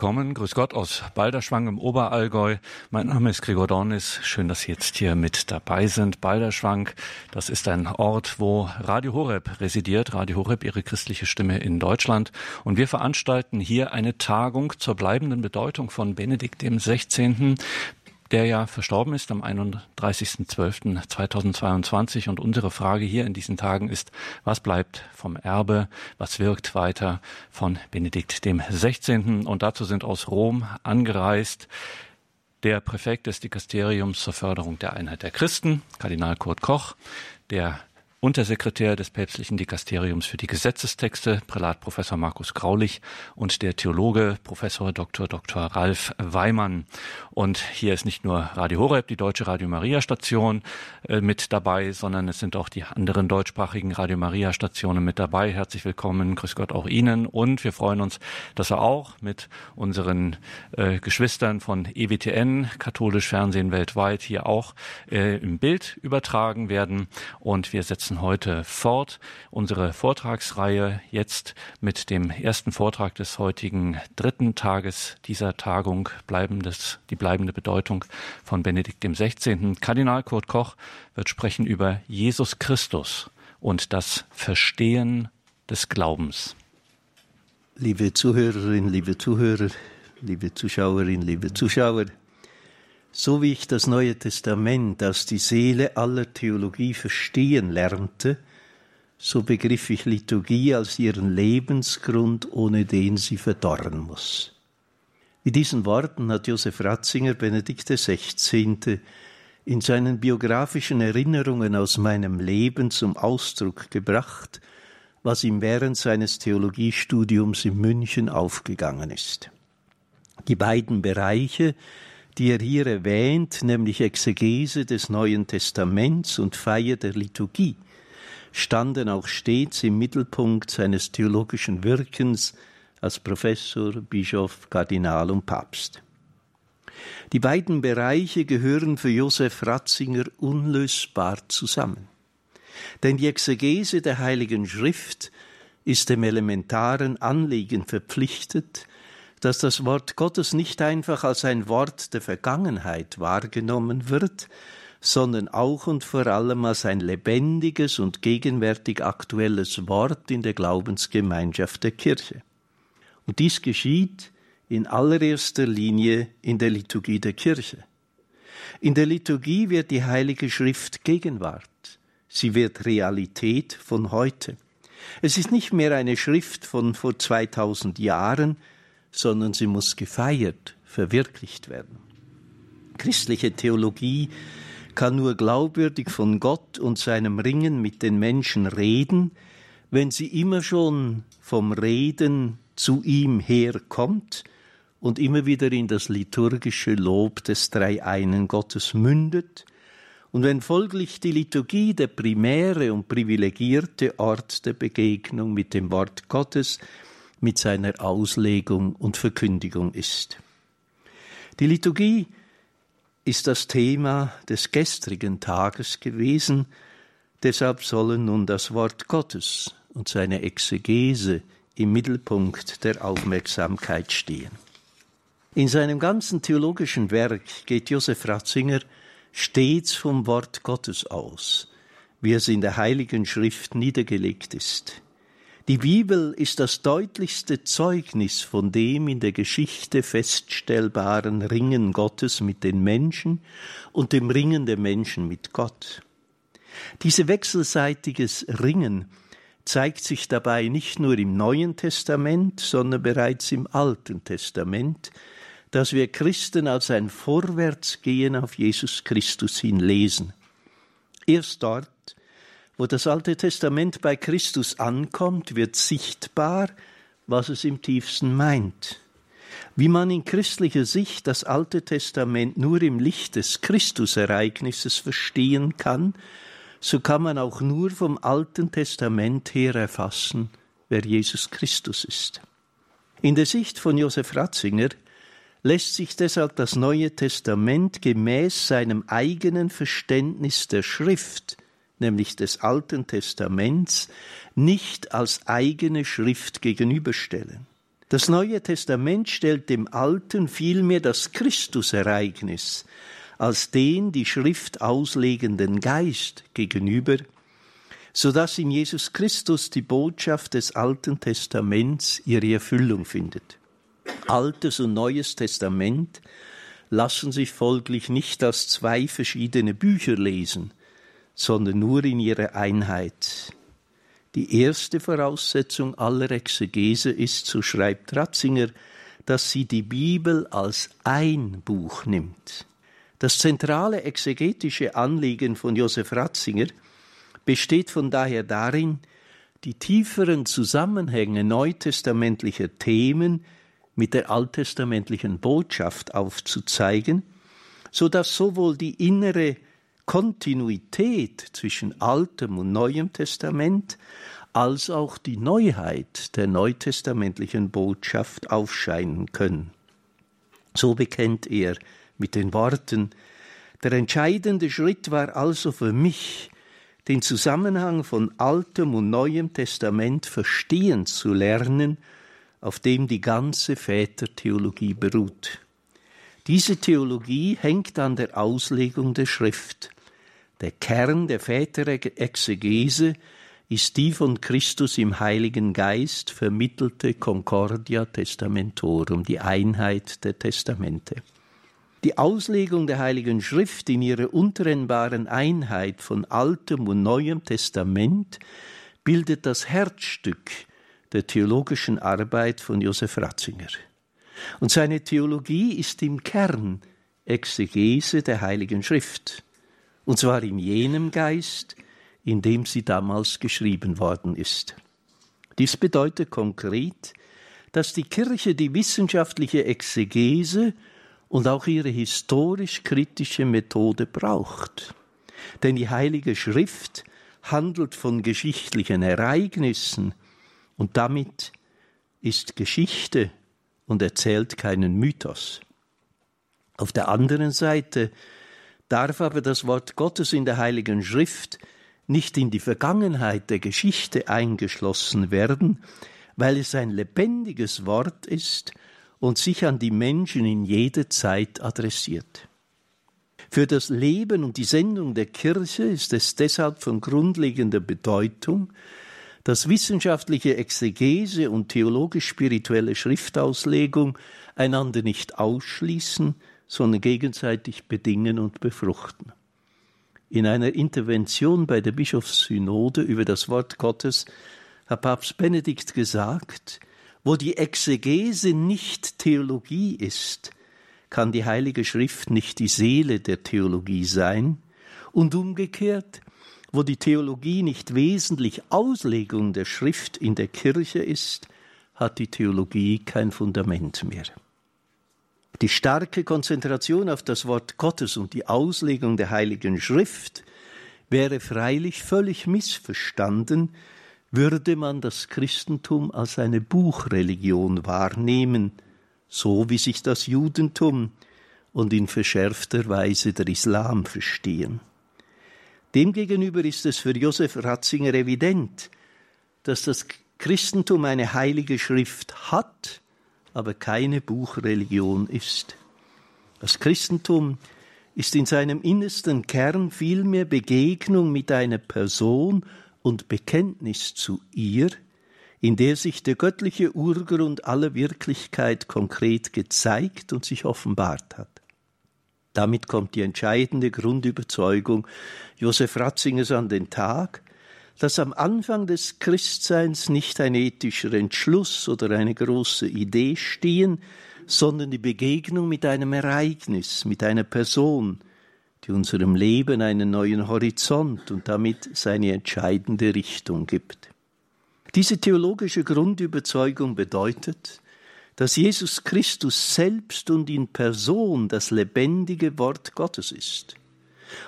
Kommen, grüß Gott aus Balderschwang im Oberallgäu. Mein Name ist Gregor Dornis. Schön, dass Sie jetzt hier mit dabei sind. Balderschwang, das ist ein Ort, wo Radio Horeb residiert. Radio Horeb, Ihre christliche Stimme in Deutschland. Und wir veranstalten hier eine Tagung zur bleibenden Bedeutung von Benedikt dem 16 der ja verstorben ist am 31.12.2022. Und unsere Frage hier in diesen Tagen ist, was bleibt vom Erbe, was wirkt weiter von Benedikt dem 16. Und dazu sind aus Rom angereist der Präfekt des Dikasteriums zur Förderung der Einheit der Christen, Kardinal Kurt Koch, der Untersekretär des päpstlichen Dikasteriums für die Gesetzestexte, Prälat Professor Markus Graulich und der Theologe Professor Dr. Dr. Ralf Weimann. Und hier ist nicht nur Radio Horeb, die deutsche Radio Maria Station äh, mit dabei, sondern es sind auch die anderen deutschsprachigen Radio Maria Stationen mit dabei. Herzlich willkommen, grüß Gott auch Ihnen. Und wir freuen uns, dass wir auch mit unseren äh, Geschwistern von EWTN, katholisch Fernsehen weltweit, hier auch äh, im Bild übertragen werden. Und wir setzen setzen heute fort unsere Vortragsreihe jetzt mit dem ersten Vortrag des heutigen dritten Tages dieser Tagung bleibendes, die bleibende Bedeutung von Benedikt XVI. Kardinal Kurt Koch wird sprechen über Jesus Christus und das Verstehen des Glaubens. Liebe Zuhörerinnen, liebe Zuhörer, liebe Zuschauerinnen, liebe Zuschauer, so wie ich das Neue Testament als die Seele aller Theologie verstehen lernte, so begriff ich Liturgie als ihren Lebensgrund, ohne den sie verdorren muss. Mit diesen Worten hat Josef Ratzinger Benedikt XVI. in seinen biografischen Erinnerungen aus meinem Leben zum Ausdruck gebracht, was ihm während seines Theologiestudiums in München aufgegangen ist. Die beiden Bereiche, die er hier erwähnt, nämlich Exegese des Neuen Testaments und Feier der Liturgie, standen auch stets im Mittelpunkt seines theologischen Wirkens als Professor, Bischof, Kardinal und Papst. Die beiden Bereiche gehören für Josef Ratzinger unlösbar zusammen. Denn die Exegese der Heiligen Schrift ist dem elementaren Anliegen verpflichtet, dass das Wort Gottes nicht einfach als ein Wort der Vergangenheit wahrgenommen wird, sondern auch und vor allem als ein lebendiges und gegenwärtig aktuelles Wort in der Glaubensgemeinschaft der Kirche. Und dies geschieht in allererster Linie in der Liturgie der Kirche. In der Liturgie wird die Heilige Schrift Gegenwart, sie wird Realität von heute. Es ist nicht mehr eine Schrift von vor 2000 Jahren, sondern sie muss gefeiert, verwirklicht werden. Christliche Theologie kann nur glaubwürdig von Gott und seinem Ringen mit den Menschen reden, wenn sie immer schon vom Reden zu ihm herkommt und immer wieder in das liturgische Lob des Dreieinen Gottes mündet, und wenn folglich die Liturgie der primäre und privilegierte Ort der Begegnung mit dem Wort Gottes mit seiner Auslegung und Verkündigung ist. Die Liturgie ist das Thema des gestrigen Tages gewesen, deshalb sollen nun das Wort Gottes und seine Exegese im Mittelpunkt der Aufmerksamkeit stehen. In seinem ganzen theologischen Werk geht Josef Ratzinger stets vom Wort Gottes aus, wie es in der Heiligen Schrift niedergelegt ist. Die Bibel ist das deutlichste Zeugnis von dem in der Geschichte feststellbaren Ringen Gottes mit den Menschen und dem Ringen der Menschen mit Gott. Diese wechselseitiges Ringen zeigt sich dabei nicht nur im Neuen Testament, sondern bereits im Alten Testament, das wir Christen als ein Vorwärtsgehen auf Jesus Christus hin lesen. Erst dort wo das Alte Testament bei Christus ankommt, wird sichtbar, was es im tiefsten meint. Wie man in christlicher Sicht das Alte Testament nur im Licht des Christusereignisses verstehen kann, so kann man auch nur vom Alten Testament her erfassen, wer Jesus Christus ist. In der Sicht von Josef Ratzinger lässt sich deshalb das Neue Testament gemäß seinem eigenen Verständnis der Schrift nämlich des Alten Testaments, nicht als eigene Schrift gegenüberstellen. Das Neue Testament stellt dem Alten vielmehr das Christusereignis als den die Schrift auslegenden Geist gegenüber, so dass in Jesus Christus die Botschaft des Alten Testaments ihre Erfüllung findet. Altes und Neues Testament lassen sich folglich nicht als zwei verschiedene Bücher lesen, sondern nur in ihrer Einheit. Die erste Voraussetzung aller Exegese ist, so schreibt Ratzinger, dass sie die Bibel als ein Buch nimmt. Das zentrale exegetische Anliegen von Josef Ratzinger besteht von daher darin, die tieferen Zusammenhänge neutestamentlicher Themen mit der alttestamentlichen Botschaft aufzuzeigen, so dass sowohl die innere Kontinuität zwischen Altem und Neuem Testament als auch die Neuheit der neutestamentlichen Botschaft aufscheinen können. So bekennt er mit den Worten Der entscheidende Schritt war also für mich, den Zusammenhang von Altem und Neuem Testament verstehen zu lernen auf dem die ganze Vätertheologie beruht. Diese Theologie hängt an der Auslegung der Schrift. Der Kern der Väterexegese ist die von Christus im Heiligen Geist vermittelte Concordia Testamentorum, die Einheit der Testamente. Die Auslegung der Heiligen Schrift in ihrer untrennbaren Einheit von Altem und Neuem Testament bildet das Herzstück der theologischen Arbeit von Josef Ratzinger. Und seine Theologie ist im Kern Exegese der Heiligen Schrift, und zwar in jenem Geist, in dem sie damals geschrieben worden ist. Dies bedeutet konkret, dass die Kirche die wissenschaftliche Exegese und auch ihre historisch-kritische Methode braucht. Denn die Heilige Schrift handelt von geschichtlichen Ereignissen, und damit ist Geschichte und erzählt keinen Mythos. Auf der anderen Seite darf aber das Wort Gottes in der Heiligen Schrift nicht in die Vergangenheit der Geschichte eingeschlossen werden, weil es ein lebendiges Wort ist und sich an die Menschen in jede Zeit adressiert. Für das Leben und die Sendung der Kirche ist es deshalb von grundlegender Bedeutung, dass wissenschaftliche Exegese und theologisch-spirituelle Schriftauslegung einander nicht ausschließen, sondern gegenseitig bedingen und befruchten. In einer Intervention bei der Bischofssynode über das Wort Gottes hat Papst Benedikt gesagt, wo die Exegese nicht Theologie ist, kann die Heilige Schrift nicht die Seele der Theologie sein, und umgekehrt, wo die Theologie nicht wesentlich Auslegung der Schrift in der Kirche ist, hat die Theologie kein Fundament mehr. Die starke Konzentration auf das Wort Gottes und die Auslegung der Heiligen Schrift wäre freilich völlig missverstanden, würde man das Christentum als eine Buchreligion wahrnehmen, so wie sich das Judentum und in verschärfter Weise der Islam verstehen. Demgegenüber ist es für Josef Ratzinger evident, dass das Christentum eine heilige Schrift hat, aber keine Buchreligion ist. Das Christentum ist in seinem innersten Kern vielmehr Begegnung mit einer Person und Bekenntnis zu ihr, in der sich der göttliche Urgrund aller Wirklichkeit konkret gezeigt und sich offenbart hat. Damit kommt die entscheidende Grundüberzeugung Josef Ratzingers an den Tag, dass am Anfang des Christseins nicht ein ethischer Entschluss oder eine große Idee stehen, sondern die Begegnung mit einem Ereignis, mit einer Person, die unserem Leben einen neuen Horizont und damit seine entscheidende Richtung gibt. Diese theologische Grundüberzeugung bedeutet, dass Jesus Christus selbst und in Person das lebendige Wort Gottes ist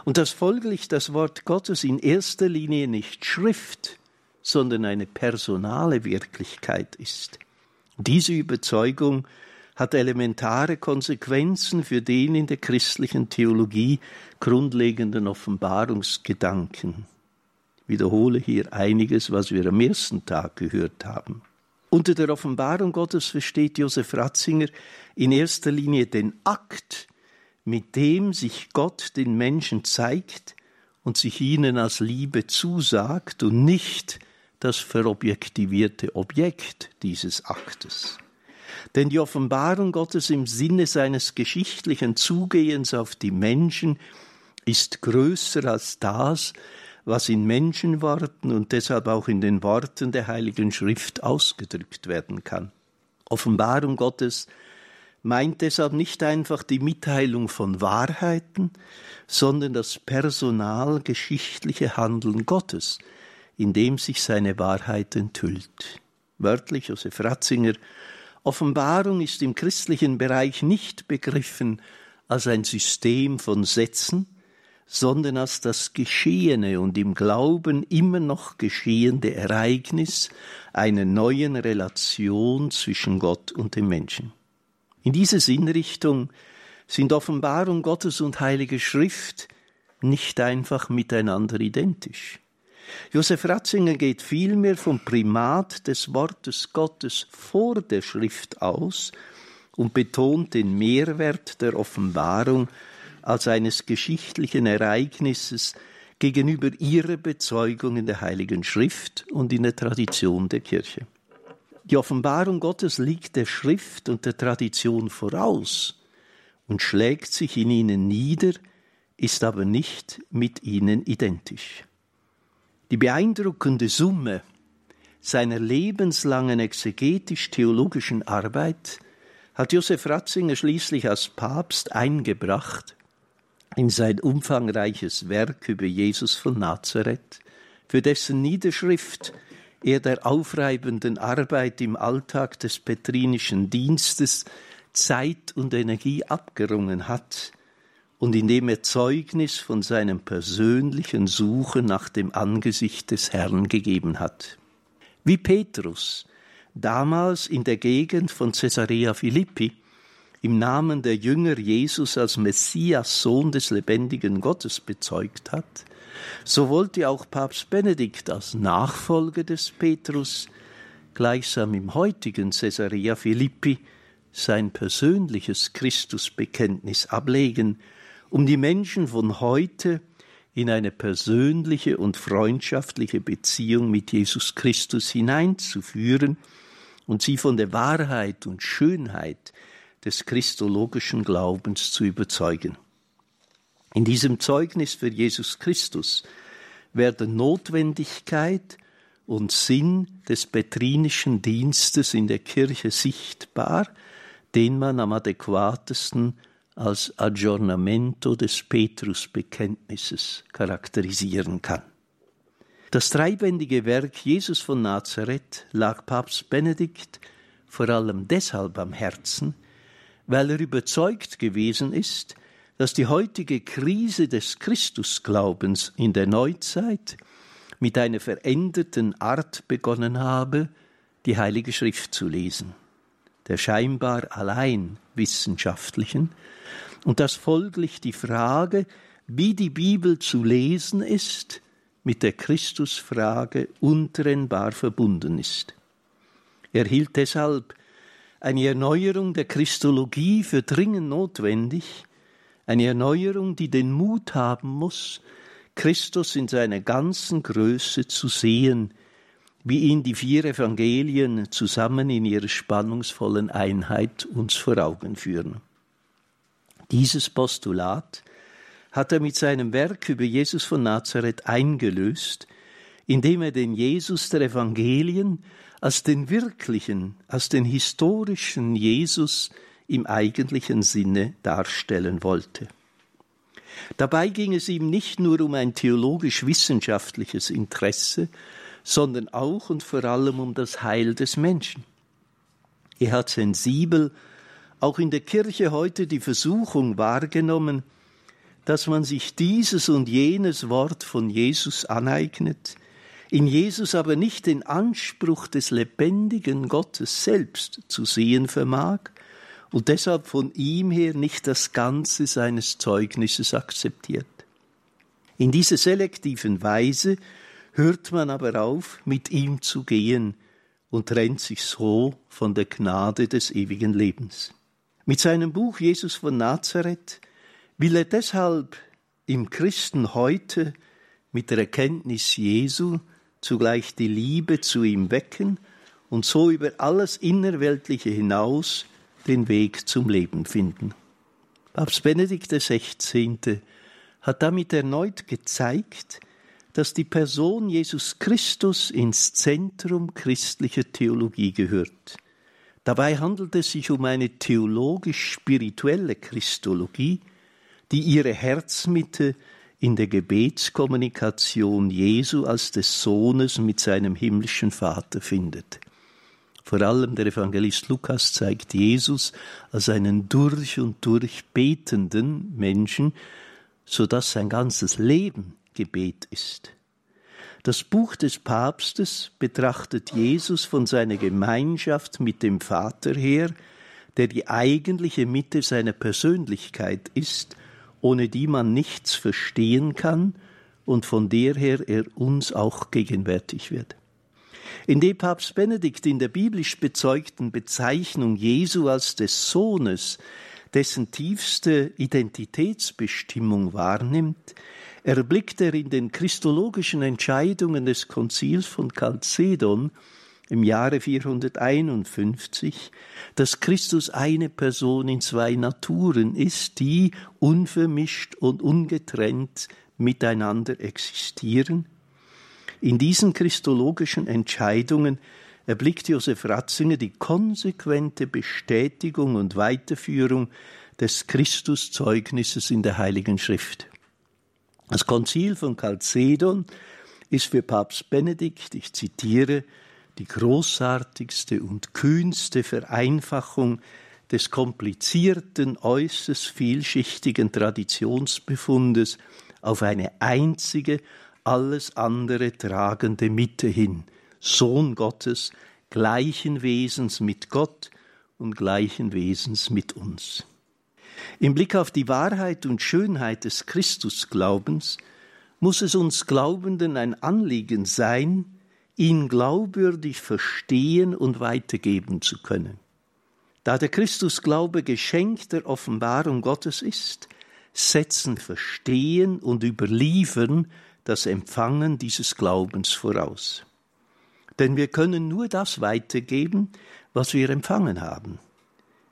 und dass folglich das Wort Gottes in erster Linie nicht Schrift, sondern eine personale Wirklichkeit ist. Diese Überzeugung hat elementare Konsequenzen für den in der christlichen Theologie grundlegenden Offenbarungsgedanken. Ich wiederhole hier einiges, was wir am ersten Tag gehört haben. Unter der Offenbarung Gottes versteht Josef Ratzinger in erster Linie den Akt, mit dem sich Gott den Menschen zeigt und sich ihnen als Liebe zusagt und nicht das verobjektivierte Objekt dieses Aktes. Denn die Offenbarung Gottes im Sinne seines geschichtlichen Zugehens auf die Menschen ist größer als das, was in Menschenworten und deshalb auch in den Worten der Heiligen Schrift ausgedrückt werden kann. Offenbarung Gottes meint deshalb nicht einfach die Mitteilung von Wahrheiten, sondern das personalgeschichtliche Handeln Gottes, in dem sich seine Wahrheit enthüllt. Wörtlich Josef Ratzinger Offenbarung ist im christlichen Bereich nicht begriffen als ein System von Sätzen, sondern als das geschehene und im Glauben immer noch geschehende Ereignis einer neuen Relation zwischen Gott und dem Menschen. In diese Sinnrichtung sind Offenbarung Gottes und Heilige Schrift nicht einfach miteinander identisch. Josef Ratzinger geht vielmehr vom Primat des Wortes Gottes vor der Schrift aus und betont den Mehrwert der Offenbarung als eines geschichtlichen Ereignisses gegenüber ihrer Bezeugung in der Heiligen Schrift und in der Tradition der Kirche. Die Offenbarung Gottes liegt der Schrift und der Tradition voraus und schlägt sich in ihnen nieder, ist aber nicht mit ihnen identisch. Die beeindruckende Summe seiner lebenslangen exegetisch-theologischen Arbeit hat Josef Ratzinger schließlich als Papst eingebracht in sein umfangreiches Werk über Jesus von Nazareth, für dessen Niederschrift er der aufreibenden Arbeit im Alltag des petrinischen Dienstes Zeit und Energie abgerungen hat und indem er Zeugnis von seinem persönlichen Suchen nach dem Angesicht des Herrn gegeben hat. Wie Petrus damals in der Gegend von Caesarea Philippi im Namen der Jünger Jesus als Messias, Sohn des lebendigen Gottes bezeugt hat, so wollte auch Papst Benedikt als Nachfolger des Petrus gleichsam im heutigen Caesarea Philippi sein persönliches Christusbekenntnis ablegen, um die Menschen von heute in eine persönliche und freundschaftliche Beziehung mit Jesus Christus hineinzuführen und sie von der Wahrheit und Schönheit des christologischen Glaubens zu überzeugen. In diesem Zeugnis für Jesus Christus werden Notwendigkeit und Sinn des petrinischen Dienstes in der Kirche sichtbar, den man am adäquatesten als Aggiornamento des Petrusbekenntnisses charakterisieren kann. Das dreibändige Werk Jesus von Nazareth lag Papst Benedikt vor allem deshalb am Herzen, weil er überzeugt gewesen ist, dass die heutige Krise des Christusglaubens in der Neuzeit mit einer veränderten Art begonnen habe, die Heilige Schrift zu lesen, der scheinbar allein wissenschaftlichen, und dass folglich die Frage, wie die Bibel zu lesen ist, mit der Christusfrage untrennbar verbunden ist. Er hielt deshalb eine Erneuerung der Christologie für dringend notwendig, eine Erneuerung, die den Mut haben muss, Christus in seiner ganzen Größe zu sehen, wie ihn die vier Evangelien zusammen in ihrer spannungsvollen Einheit uns vor Augen führen. Dieses Postulat hat er mit seinem Werk über Jesus von Nazareth eingelöst, indem er den Jesus der Evangelien als den wirklichen, als den historischen Jesus im eigentlichen Sinne darstellen wollte. Dabei ging es ihm nicht nur um ein theologisch-wissenschaftliches Interesse, sondern auch und vor allem um das Heil des Menschen. Er hat sensibel auch in der Kirche heute die Versuchung wahrgenommen, dass man sich dieses und jenes Wort von Jesus aneignet, in Jesus aber nicht den Anspruch des lebendigen Gottes selbst zu sehen vermag und deshalb von ihm her nicht das Ganze seines Zeugnisses akzeptiert. In dieser selektiven Weise hört man aber auf, mit ihm zu gehen und trennt sich so von der Gnade des ewigen Lebens. Mit seinem Buch Jesus von Nazareth will er deshalb im Christen heute mit der Erkenntnis Jesu zugleich die Liebe zu ihm wecken und so über alles Innerweltliche hinaus den Weg zum Leben finden. Papst Benedikt XVI. hat damit erneut gezeigt, dass die Person Jesus Christus ins Zentrum christlicher Theologie gehört. Dabei handelt es sich um eine theologisch-spirituelle Christologie, die ihre Herzmitte in der Gebetskommunikation Jesu als des Sohnes mit seinem himmlischen Vater findet. Vor allem der Evangelist Lukas zeigt Jesus als einen durch und durch betenden Menschen, so dass sein ganzes Leben Gebet ist. Das Buch des Papstes betrachtet Jesus von seiner Gemeinschaft mit dem Vater her, der die eigentliche Mitte seiner Persönlichkeit ist, ohne die man nichts verstehen kann und von der her er uns auch gegenwärtig wird. Indem Papst Benedikt in der biblisch bezeugten Bezeichnung Jesu als des Sohnes dessen tiefste Identitätsbestimmung wahrnimmt, erblickt er in den christologischen Entscheidungen des Konzils von Chalcedon im Jahre 451, dass Christus eine Person in zwei Naturen ist, die unvermischt und ungetrennt miteinander existieren. In diesen christologischen Entscheidungen erblickt Josef Ratzinger die konsequente Bestätigung und Weiterführung des Christuszeugnisses in der Heiligen Schrift. Das Konzil von Chalcedon ist für Papst Benedikt, ich zitiere, die großartigste und kühnste Vereinfachung des komplizierten, äußerst vielschichtigen Traditionsbefundes auf eine einzige, alles andere tragende Mitte hin, Sohn Gottes, gleichen Wesens mit Gott und gleichen Wesens mit uns. Im Blick auf die Wahrheit und Schönheit des Christusglaubens muss es uns Glaubenden ein Anliegen sein, ihn glaubwürdig verstehen und weitergeben zu können. Da der Christusglaube Geschenk der Offenbarung Gottes ist, setzen Verstehen und Überliefern das Empfangen dieses Glaubens voraus. Denn wir können nur das weitergeben, was wir empfangen haben.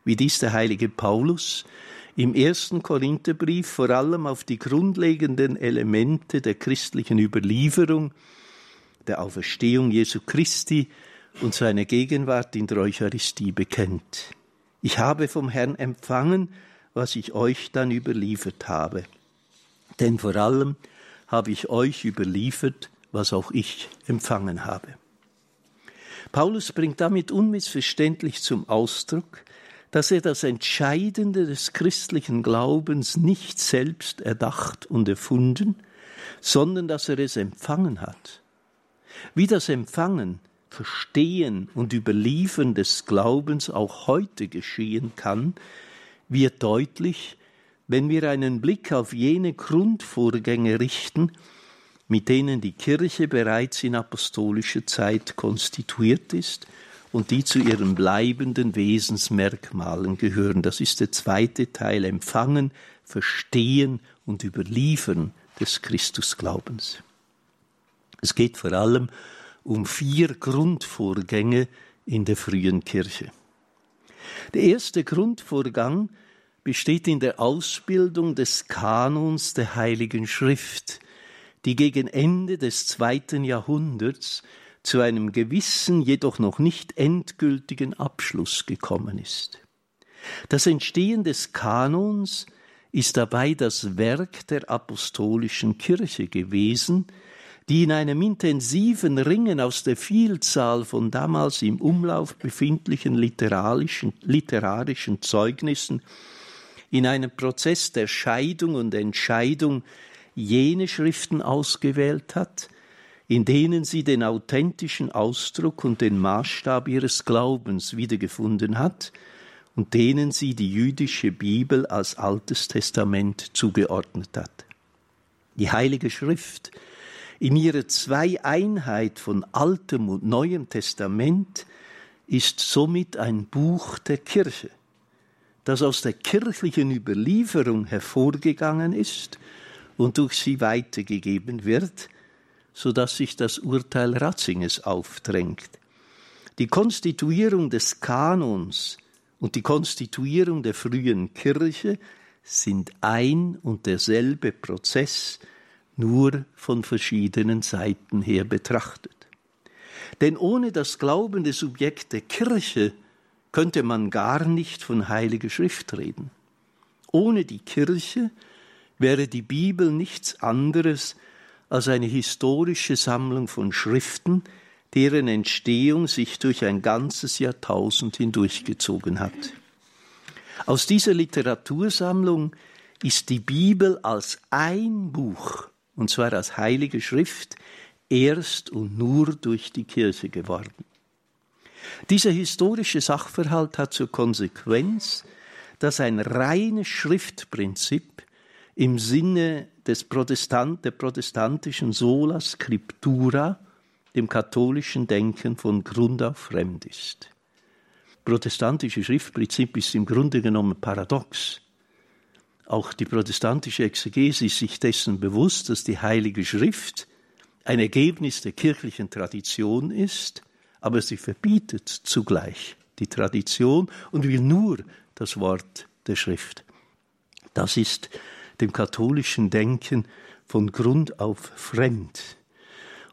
Wie dies der heilige Paulus im ersten Korintherbrief vor allem auf die grundlegenden Elemente der christlichen Überlieferung, der Auferstehung Jesu Christi und seiner Gegenwart in der Eucharistie bekennt. Ich habe vom Herrn empfangen, was ich euch dann überliefert habe. Denn vor allem habe ich euch überliefert, was auch ich empfangen habe. Paulus bringt damit unmissverständlich zum Ausdruck, dass er das Entscheidende des christlichen Glaubens nicht selbst erdacht und erfunden, sondern dass er es empfangen hat. Wie das Empfangen, Verstehen und Überliefern des Glaubens auch heute geschehen kann, wird deutlich, wenn wir einen Blick auf jene Grundvorgänge richten, mit denen die Kirche bereits in apostolischer Zeit konstituiert ist und die zu ihren bleibenden Wesensmerkmalen gehören. Das ist der zweite Teil, Empfangen, Verstehen und Überliefern des Christusglaubens. Es geht vor allem um vier Grundvorgänge in der frühen Kirche. Der erste Grundvorgang besteht in der Ausbildung des Kanons der Heiligen Schrift, die gegen Ende des zweiten Jahrhunderts zu einem gewissen, jedoch noch nicht endgültigen Abschluss gekommen ist. Das Entstehen des Kanons ist dabei das Werk der apostolischen Kirche gewesen, die in einem intensiven Ringen aus der Vielzahl von damals im Umlauf befindlichen literarischen, literarischen Zeugnissen in einem Prozess der Scheidung und Entscheidung jene Schriften ausgewählt hat, in denen sie den authentischen Ausdruck und den Maßstab ihres Glaubens wiedergefunden hat und denen sie die jüdische Bibel als Altes Testament zugeordnet hat. Die Heilige Schrift In ihrer Zweieinheit von Altem und Neuem Testament ist somit ein Buch der Kirche, das aus der kirchlichen Überlieferung hervorgegangen ist und durch sie weitergegeben wird, so dass sich das Urteil Ratzinges aufdrängt. Die Konstituierung des Kanons und die Konstituierung der frühen Kirche sind ein und derselbe Prozess, nur von verschiedenen Seiten her betrachtet. Denn ohne das glaubende Subjekt der Kirche könnte man gar nicht von Heilige Schrift reden. Ohne die Kirche wäre die Bibel nichts anderes als eine historische Sammlung von Schriften, deren Entstehung sich durch ein ganzes Jahrtausend hindurchgezogen hat. Aus dieser Literatursammlung ist die Bibel als ein Buch, und zwar als heilige Schrift, erst und nur durch die Kirche geworden. Dieser historische Sachverhalt hat zur Konsequenz, dass ein reines Schriftprinzip im Sinne des Protestant, der protestantischen Sola Scriptura dem katholischen Denken von Grund auf fremd ist. Protestantische Schriftprinzip ist im Grunde genommen paradox. Auch die protestantische Exegese ist sich dessen bewusst, dass die Heilige Schrift ein Ergebnis der kirchlichen Tradition ist, aber sie verbietet zugleich die Tradition und will nur das Wort der Schrift. Das ist dem katholischen Denken von Grund auf fremd.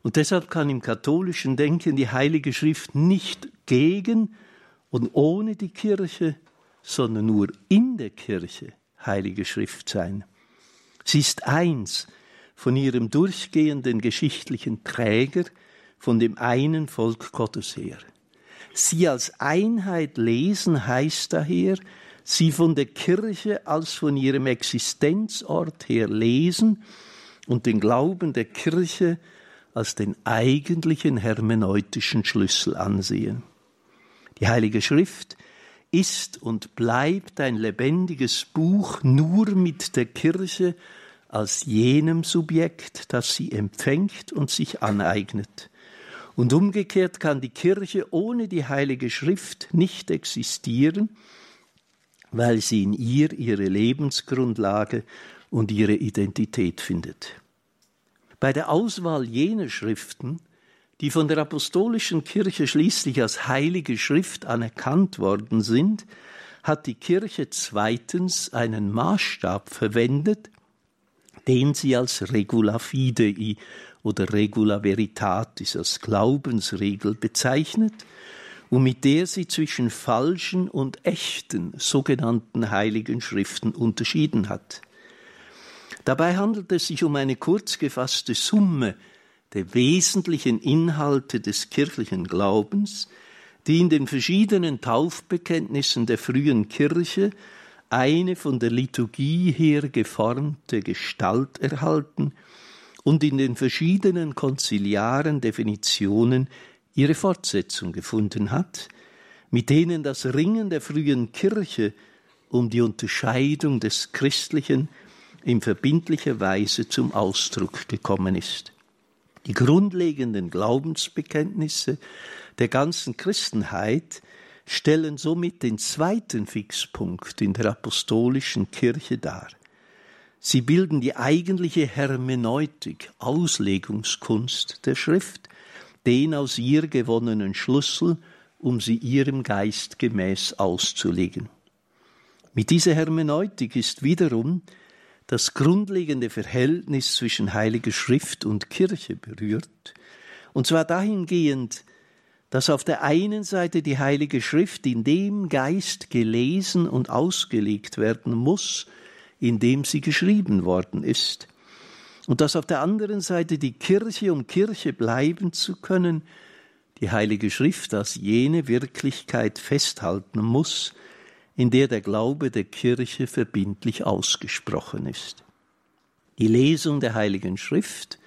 Und deshalb kann im katholischen Denken die Heilige Schrift nicht gegen und ohne die Kirche, sondern nur in der Kirche Heilige Schrift sein. Sie ist eins von ihrem durchgehenden geschichtlichen Träger, von dem einen Volk Gottes her. Sie als Einheit lesen heißt daher, sie von der Kirche als von ihrem Existenzort her lesen und den Glauben der Kirche als den eigentlichen hermeneutischen Schlüssel ansehen. Die Heilige Schrift ist und bleibt ein lebendiges Buch nur mit der Kirche als jenem Subjekt, das sie empfängt und sich aneignet. Und umgekehrt kann die Kirche ohne die Heilige Schrift nicht existieren, weil sie in ihr ihre Lebensgrundlage und ihre Identität findet. Bei der Auswahl jener Schriften, die von der apostolischen Kirche schließlich als heilige Schrift anerkannt worden sind, hat die Kirche zweitens einen Maßstab verwendet, den sie als Regula Fidei oder Regula Veritatis als Glaubensregel bezeichnet und mit der sie zwischen falschen und echten sogenannten heiligen Schriften unterschieden hat. Dabei handelt es sich um eine kurz gefasste Summe der wesentlichen Inhalte des kirchlichen Glaubens, die in den verschiedenen Taufbekenntnissen der frühen Kirche eine von der Liturgie her geformte Gestalt erhalten und in den verschiedenen konziliaren Definitionen ihre Fortsetzung gefunden hat, mit denen das Ringen der frühen Kirche um die Unterscheidung des Christlichen in verbindlicher Weise zum Ausdruck gekommen ist. Die grundlegenden Glaubensbekenntnisse der ganzen Christenheit stellen somit den zweiten Fixpunkt in der apostolischen Kirche dar. Sie bilden die eigentliche Hermeneutik, Auslegungskunst der Schrift, den aus ihr gewonnenen Schlüssel, um sie ihrem Geist gemäß auszulegen. Mit dieser Hermeneutik ist wiederum das grundlegende Verhältnis zwischen Heiliger Schrift und Kirche berührt, und zwar dahingehend, dass auf der einen Seite die Heilige Schrift in dem Geist gelesen und ausgelegt werden muss, in dem sie geschrieben worden ist, und dass auf der anderen Seite die Kirche, um Kirche bleiben zu können, die Heilige Schrift als jene Wirklichkeit festhalten muss, in der der Glaube der Kirche verbindlich ausgesprochen ist. Die Lesung der Heiligen Schrift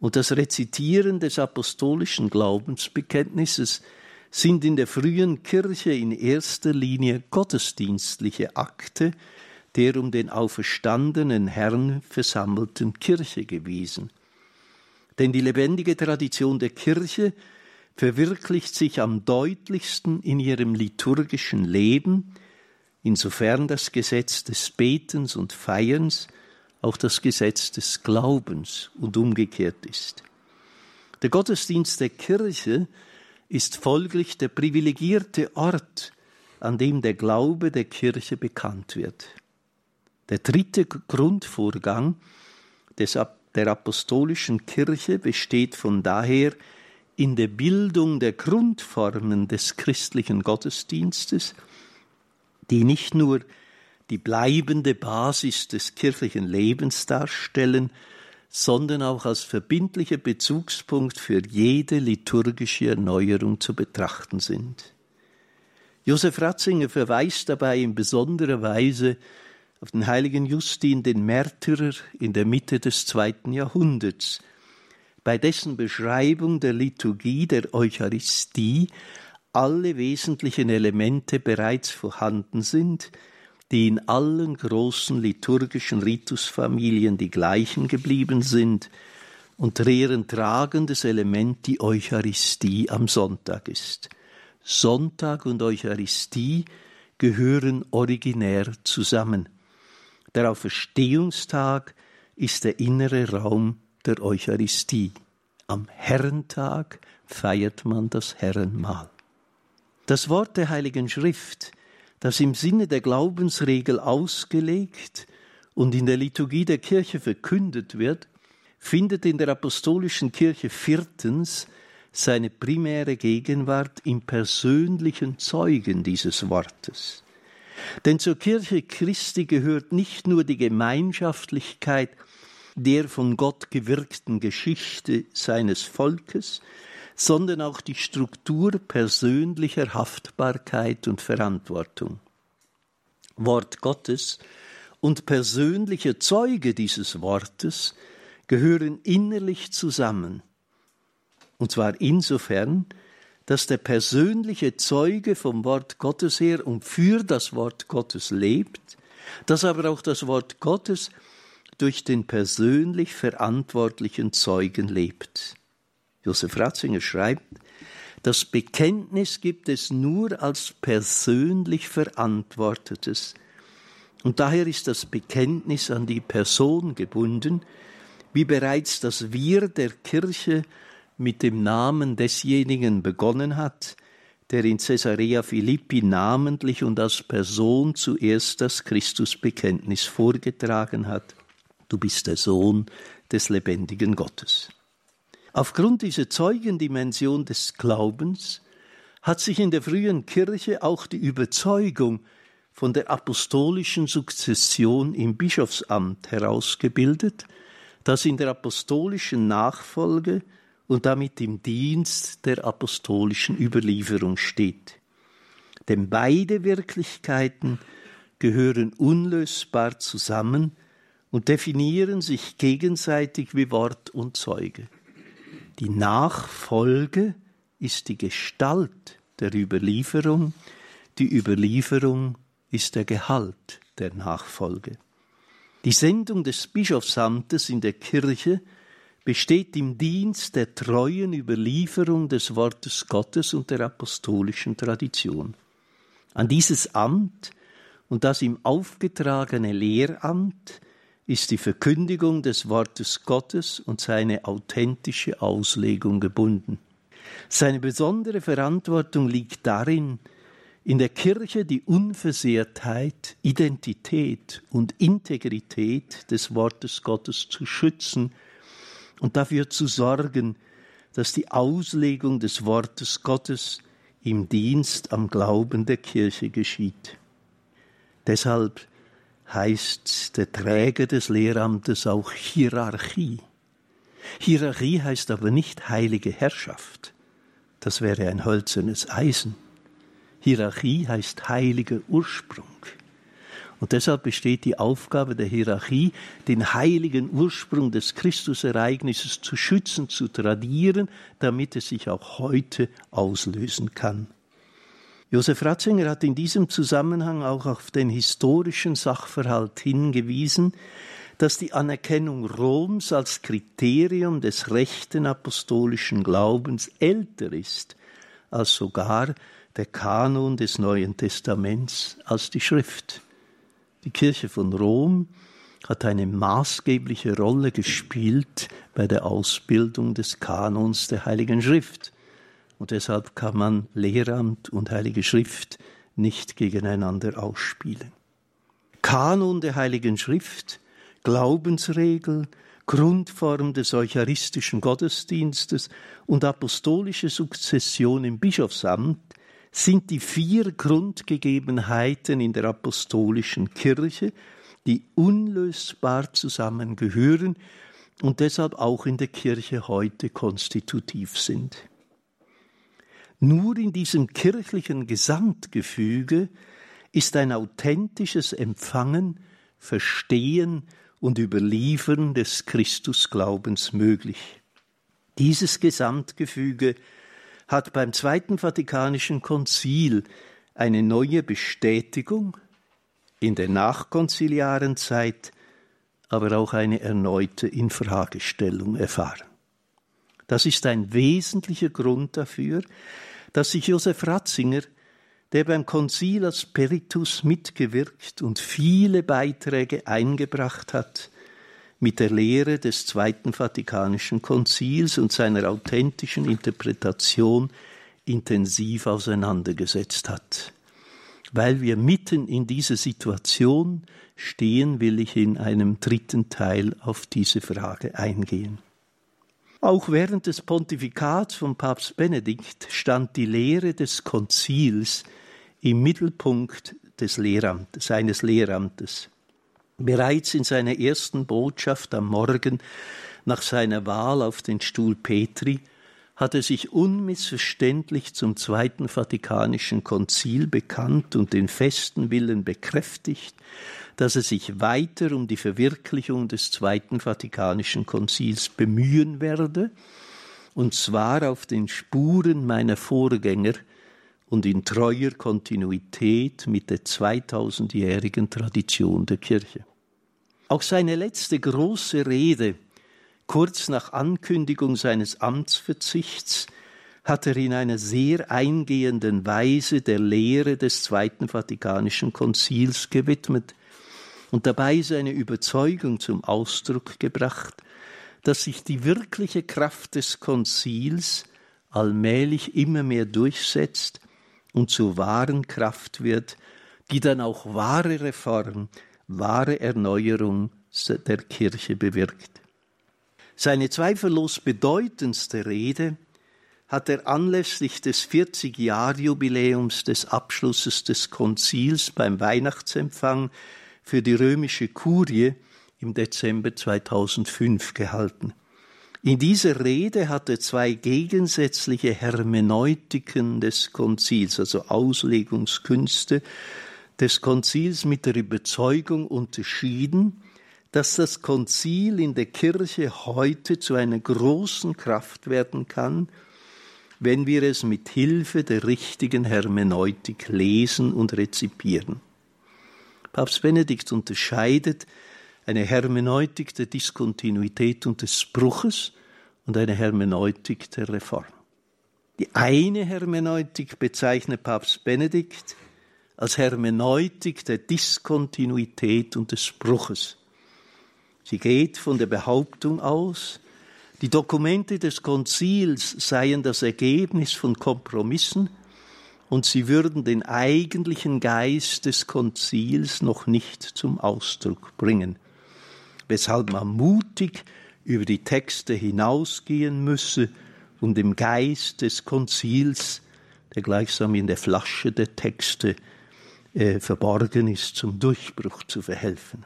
und das Rezitieren des apostolischen Glaubensbekenntnisses sind in der frühen Kirche in erster Linie gottesdienstliche Akte der um den auferstandenen Herrn versammelten Kirche gewesen. Denn die lebendige Tradition der Kirche verwirklicht sich am deutlichsten in ihrem liturgischen Leben, insofern das Gesetz des Betens und Feierns auch das Gesetz des Glaubens und umgekehrt ist. Der Gottesdienst der Kirche ist folglich der privilegierte Ort, an dem der Glaube der Kirche bekannt wird. Der dritte Grundvorgang des, der apostolischen Kirche besteht von daher in der Bildung der Grundformen des christlichen Gottesdienstes, die nicht nur die bleibende Basis des kirchlichen Lebens darstellen, sondern auch als verbindlicher Bezugspunkt für jede liturgische Erneuerung zu betrachten sind. Josef Ratzinger verweist dabei in besonderer Weise auf den heiligen Justin, den Märtyrer in der Mitte des zweiten Jahrhunderts, bei dessen Beschreibung der Liturgie der Eucharistie alle wesentlichen Elemente bereits vorhanden sind, die in allen großen liturgischen Ritusfamilien die gleichen geblieben sind und deren tragendes Element die Eucharistie am Sonntag ist. Sonntag und Eucharistie gehören originär zusammen. Der Auferstehungstag ist der innere Raum der Eucharistie. Am Herrentag feiert man das Herrenmahl. Das Wort der Heiligen Schrift, das im Sinne der Glaubensregel ausgelegt und in der Liturgie der Kirche verkündet wird, findet in der apostolischen Kirche viertens seine primäre Gegenwart im persönlichen Zeugen dieses Wortes. Denn zur Kirche Christi gehört nicht nur die Gemeinschaftlichkeit der von Gott gewirkten Geschichte seines Volkes, sondern auch die Struktur persönlicher Haftbarkeit und Verantwortung. Wort Gottes und persönliche Zeuge dieses Wortes gehören innerlich zusammen. Und zwar insofern, dass der persönliche Zeuge vom Wort Gottes her und für das Wort Gottes lebt, dass aber auch das Wort Gottes durch den persönlich verantwortlichen Zeugen lebt. Josef Ratzinger schreibt, das Bekenntnis gibt es nur als persönlich Verantwortetes. Und daher ist das Bekenntnis an die Person gebunden, wie bereits das Wir der Kirche mit dem Namen desjenigen begonnen hat, der in Caesarea Philippi namentlich und als Person zuerst das Christusbekenntnis vorgetragen hat. Du bist der Sohn des lebendigen Gottes. Aufgrund dieser Zeugendimension des Glaubens hat sich in der frühen Kirche auch die Überzeugung von der apostolischen Sukzession im Bischofsamt herausgebildet, das in der apostolischen Nachfolge und damit im Dienst der apostolischen Überlieferung steht. Denn beide Wirklichkeiten gehören unlösbar zusammen und definieren sich gegenseitig wie Wort und Zeuge. Die Nachfolge ist die Gestalt der Überlieferung, die Überlieferung ist der Gehalt der Nachfolge. Die Sendung des Bischofsamtes in der Kirche besteht im Dienst der treuen Überlieferung des Wortes Gottes und der apostolischen Tradition. An dieses Amt und das ihm aufgetragene Lehramt ist die Verkündigung des Wortes Gottes und seine authentische Auslegung gebunden. Seine besondere Verantwortung liegt darin, in der Kirche die Unversehrtheit, Identität und Integrität des Wortes Gottes zu schützen und dafür zu sorgen, dass die Auslegung des Wortes Gottes im Dienst am Glauben der Kirche geschieht. Deshalb heißt der Träger des Lehramtes auch Hierarchie. Hierarchie heißt aber nicht heilige Herrschaft. Das wäre ein hölzernes Eisen. Hierarchie heißt heiliger Ursprung. Und deshalb besteht die Aufgabe der Hierarchie, den heiligen Ursprung des Christusereignisses zu schützen, zu tradieren, damit es sich auch heute auslösen kann. Josef Ratzinger hat in diesem Zusammenhang auch auf den historischen Sachverhalt hingewiesen, dass die Anerkennung Roms als Kriterium des rechten apostolischen Glaubens älter ist als sogar der Kanon des Neuen Testaments als die Schrift. Die Kirche von Rom hat eine maßgebliche Rolle gespielt bei der Ausbildung des Kanons der Heiligen Schrift. Und deshalb kann man Lehramt und Heilige Schrift nicht gegeneinander ausspielen. Kanon der Heiligen Schrift, Glaubensregel, Grundform des eucharistischen Gottesdienstes und apostolische Sukzession im Bischofsamt sind die vier Grundgegebenheiten in der apostolischen Kirche, die unlösbar zusammengehören und deshalb auch in der Kirche heute konstitutiv sind. Nur in diesem kirchlichen Gesamtgefüge ist ein authentisches Empfangen, Verstehen und Überliefern des Christusglaubens möglich. Dieses Gesamtgefüge hat beim Zweiten Vatikanischen Konzil eine neue Bestätigung, in der nachkonziliaren Zeit aber auch eine erneute Infragestellung erfahren. Das ist ein wesentlicher Grund dafür, dass sich Josef Ratzinger, der beim Konzil als Peritus mitgewirkt und viele Beiträge eingebracht hat, mit der Lehre des Zweiten Vatikanischen Konzils und seiner authentischen Interpretation intensiv auseinandergesetzt hat. Weil wir mitten in dieser Situation stehen, will ich in einem dritten Teil auf diese Frage eingehen. Auch während des Pontifikats von Papst Benedikt stand die Lehre des Konzils im Mittelpunkt des Lehramtes, seines Lehramtes. Bereits in seiner ersten Botschaft am Morgen nach seiner Wahl auf den Stuhl Petri hat er sich unmissverständlich zum Zweiten Vatikanischen Konzil bekannt und den festen Willen bekräftigt, dass er sich weiter um die Verwirklichung des Zweiten Vatikanischen Konzils bemühen werde, und zwar auf den Spuren meiner Vorgänger und in treuer Kontinuität mit der 2000-jährigen Tradition der Kirche. Auch seine letzte große Rede Kurz nach Ankündigung seines Amtsverzichts hat er in einer sehr eingehenden Weise der Lehre des Zweiten Vatikanischen Konzils gewidmet und dabei seine Überzeugung zum Ausdruck gebracht, dass sich die wirkliche Kraft des Konzils allmählich immer mehr durchsetzt und zur wahren Kraft wird, die dann auch wahre Reform, wahre Erneuerung der Kirche bewirkt. Seine zweifellos bedeutendste Rede hat er anlässlich des 40-Jahr-Jubiläums des Abschlusses des Konzils beim Weihnachtsempfang für die römische Kurie im Dezember 2005 gehalten. In dieser Rede hat er zwei gegensätzliche Hermeneutiken des Konzils, also Auslegungskünste des Konzils mit der Überzeugung unterschieden, dass das Konzil in der Kirche heute zu einer großen Kraft werden kann, wenn wir es mit Hilfe der richtigen Hermeneutik lesen und rezipieren. Papst Benedikt unterscheidet eine Hermeneutik der Diskontinuität und des Bruches und eine Hermeneutik der Reform. Die eine Hermeneutik bezeichnet Papst Benedikt als Hermeneutik der Diskontinuität und des Bruches. Sie geht von der Behauptung aus, die Dokumente des Konzils seien das Ergebnis von Kompromissen und sie würden den eigentlichen Geist des Konzils noch nicht zum Ausdruck bringen, weshalb man mutig über die Texte hinausgehen müsse, um dem Geist des Konzils, der gleichsam in der Flasche der Texte äh, verborgen ist, zum Durchbruch zu verhelfen.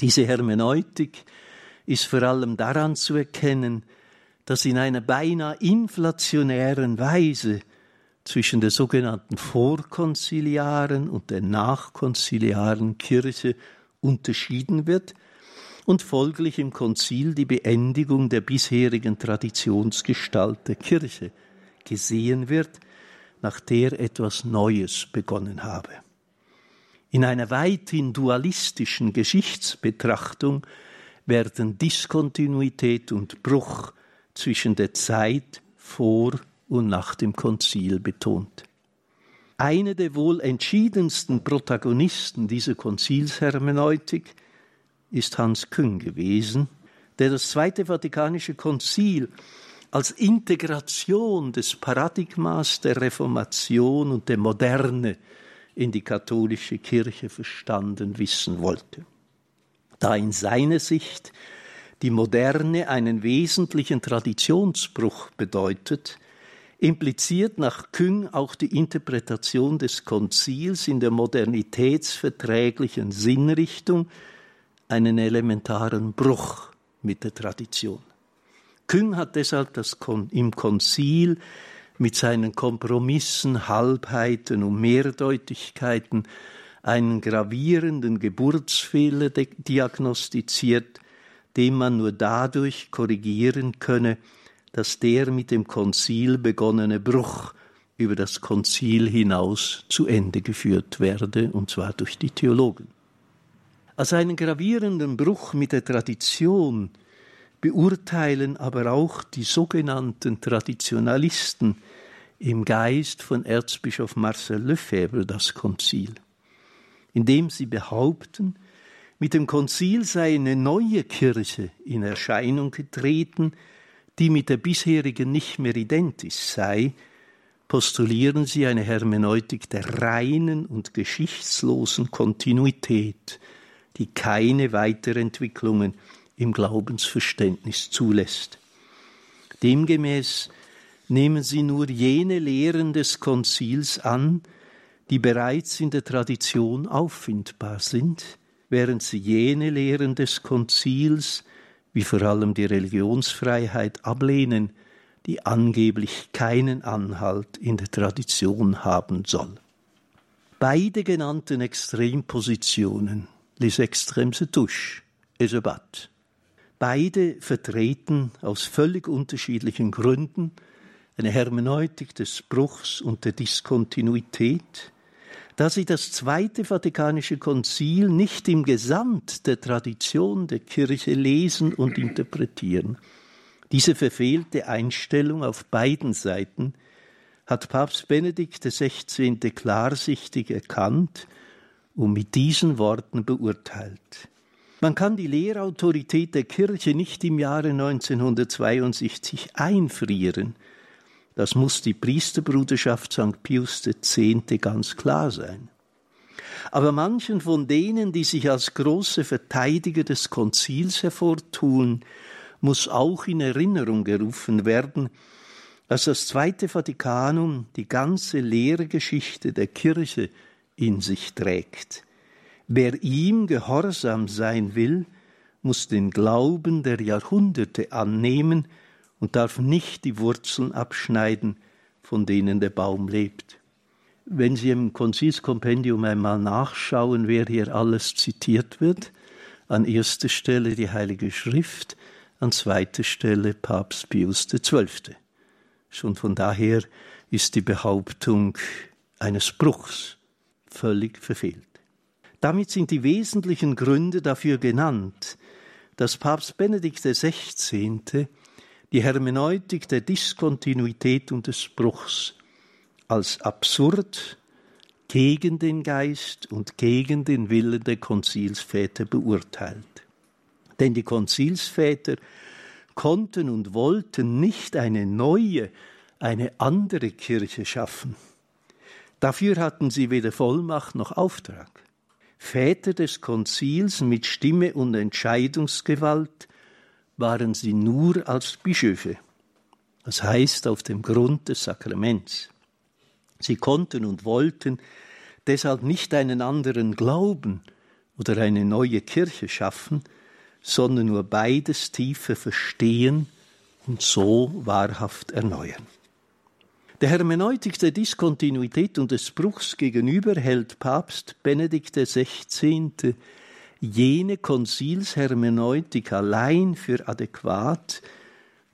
Diese Hermeneutik ist vor allem daran zu erkennen, dass in einer beinahe inflationären Weise zwischen der sogenannten vorkonziliaren und der nachkonziliaren Kirche unterschieden wird und folglich im Konzil die Beendigung der bisherigen Traditionsgestalt der Kirche gesehen wird, nach der etwas Neues begonnen habe. In einer weithin dualistischen Geschichtsbetrachtung werden Diskontinuität und Bruch zwischen der Zeit vor und nach dem Konzil betont. Eine der wohl entschiedensten Protagonisten dieser Konzilshermeneutik ist Hans Küng gewesen, der das Zweite Vatikanische Konzil als Integration des Paradigmas der Reformation und der Moderne in die katholische Kirche verstanden wissen wollte. Da in seiner Sicht die Moderne einen wesentlichen Traditionsbruch bedeutet, impliziert nach Küng auch die Interpretation des Konzils in der modernitätsverträglichen Sinnrichtung einen elementaren Bruch mit der Tradition. Küng hat deshalb das Kon im Konzil mit seinen Kompromissen, Halbheiten und Mehrdeutigkeiten einen gravierenden Geburtsfehler diagnostiziert, den man nur dadurch korrigieren könne, dass der mit dem Konzil begonnene Bruch über das Konzil hinaus zu Ende geführt werde, und zwar durch die Theologen. Als einen gravierenden Bruch mit der Tradition beurteilen aber auch die sogenannten Traditionalisten im Geist von Erzbischof Marcel Lefebvre das Konzil, indem sie behaupten, mit dem Konzil sei eine neue Kirche in Erscheinung getreten, die mit der bisherigen nicht mehr identisch sei, postulieren sie eine Hermeneutik der reinen und geschichtslosen Kontinuität, die keine Weiterentwicklungen im Glaubensverständnis zulässt. Demgemäß nehmen sie nur jene Lehren des Konzils an, die bereits in der Tradition auffindbar sind, während sie jene Lehren des Konzils, wie vor allem die Religionsfreiheit, ablehnen, die angeblich keinen Anhalt in der Tradition haben soll. Beide genannten Extrempositionen, les extrêmes se touchent et se battent, Beide vertreten aus völlig unterschiedlichen Gründen eine Hermeneutik des Bruchs und der Diskontinuität, da sie das Zweite Vatikanische Konzil nicht im Gesamt der Tradition der Kirche lesen und interpretieren. Diese verfehlte Einstellung auf beiden Seiten hat Papst Benedikt XVI. klarsichtig erkannt und mit diesen Worten beurteilt. Man kann die Lehrautorität der Kirche nicht im Jahre 1962 einfrieren. Das muss die Priesterbruderschaft St. Pius X. ganz klar sein. Aber manchen von denen, die sich als große Verteidiger des Konzils hervortun, muss auch in Erinnerung gerufen werden, dass das Zweite Vatikanum die ganze Lehrgeschichte der Kirche in sich trägt. Wer ihm gehorsam sein will, muss den Glauben der Jahrhunderte annehmen und darf nicht die Wurzeln abschneiden, von denen der Baum lebt. Wenn Sie im Konzilskompendium einmal nachschauen, wer hier alles zitiert wird, an erster Stelle die Heilige Schrift, an zweiter Stelle Papst Pius XII. Schon von daher ist die Behauptung eines Bruchs völlig verfehlt. Damit sind die wesentlichen Gründe dafür genannt, dass Papst Benedikt XVI. die Hermeneutik der Diskontinuität und des Bruchs als absurd gegen den Geist und gegen den Willen der Konzilsväter beurteilt. Denn die Konzilsväter konnten und wollten nicht eine neue, eine andere Kirche schaffen. Dafür hatten sie weder Vollmacht noch Auftrag. Väter des Konzils mit Stimme und Entscheidungsgewalt waren sie nur als Bischöfe, das heißt auf dem Grund des Sakraments. Sie konnten und wollten deshalb nicht einen anderen Glauben oder eine neue Kirche schaffen, sondern nur beides tiefer verstehen und so wahrhaft erneuern. Der Hermeneutik der Diskontinuität und des Bruchs gegenüber hält Papst Benedikt XVI. jene Konzilshermeneutik allein für adäquat,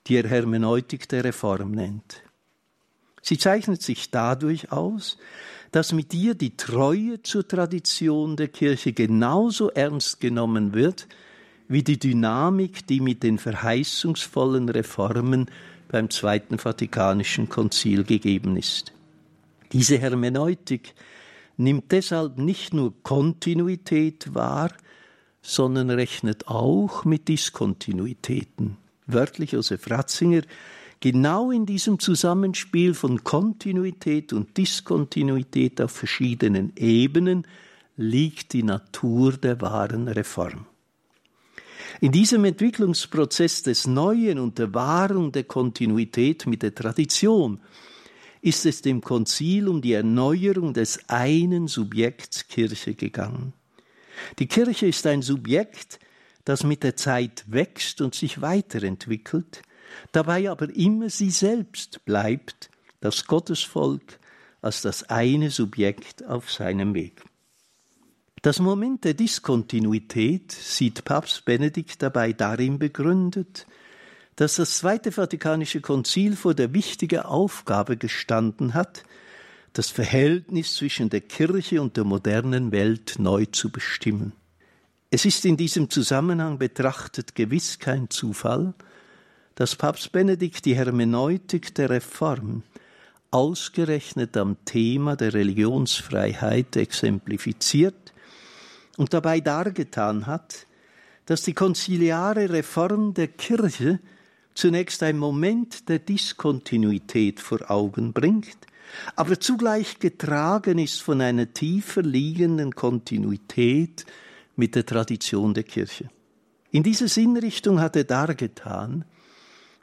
die er Hermeneutik der Reform nennt. Sie zeichnet sich dadurch aus, dass mit ihr die Treue zur Tradition der Kirche genauso ernst genommen wird, wie die Dynamik, die mit den verheißungsvollen Reformen beim Zweiten Vatikanischen Konzil gegeben ist. Diese Hermeneutik nimmt deshalb nicht nur Kontinuität wahr, sondern rechnet auch mit Diskontinuitäten. Wörtlich Josef Ratzinger, genau in diesem Zusammenspiel von Kontinuität und Diskontinuität auf verschiedenen Ebenen liegt die Natur der wahren Reform. In diesem Entwicklungsprozess des Neuen und der Wahrung der Kontinuität mit der Tradition ist es dem Konzil um die Erneuerung des einen Subjekts Kirche gegangen. Die Kirche ist ein Subjekt, das mit der Zeit wächst und sich weiterentwickelt, dabei aber immer sie selbst bleibt, das Gottesvolk als das eine Subjekt auf seinem Weg. Das Moment der Diskontinuität sieht Papst Benedikt dabei darin begründet, dass das Zweite Vatikanische Konzil vor der wichtigen Aufgabe gestanden hat, das Verhältnis zwischen der Kirche und der modernen Welt neu zu bestimmen. Es ist in diesem Zusammenhang betrachtet gewiss kein Zufall, dass Papst Benedikt die Hermeneutik der Reform ausgerechnet am Thema der Religionsfreiheit exemplifiziert und dabei dargetan hat, dass die konziliare Reform der Kirche zunächst ein Moment der Diskontinuität vor Augen bringt, aber zugleich getragen ist von einer tiefer liegenden Kontinuität mit der Tradition der Kirche. In dieser Sinnrichtung hat er dargetan,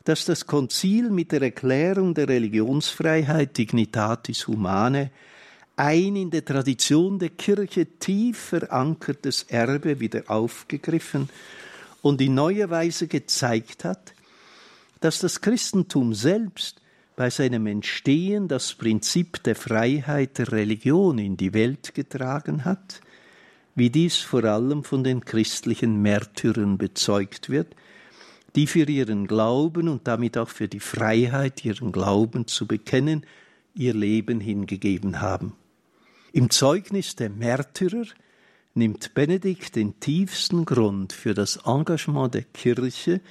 dass das Konzil mit der Erklärung der Religionsfreiheit Dignitatis Humane ein in der Tradition der Kirche tief verankertes Erbe wieder aufgegriffen und in neuer Weise gezeigt hat, dass das Christentum selbst bei seinem Entstehen das Prinzip der Freiheit der Religion in die Welt getragen hat, wie dies vor allem von den christlichen Märtyrern bezeugt wird, die für ihren Glauben und damit auch für die Freiheit, ihren Glauben zu bekennen, ihr Leben hingegeben haben. Im Zeugnis der Märtyrer nimmt Benedikt den tiefsten Grund für das Engagement der Kirche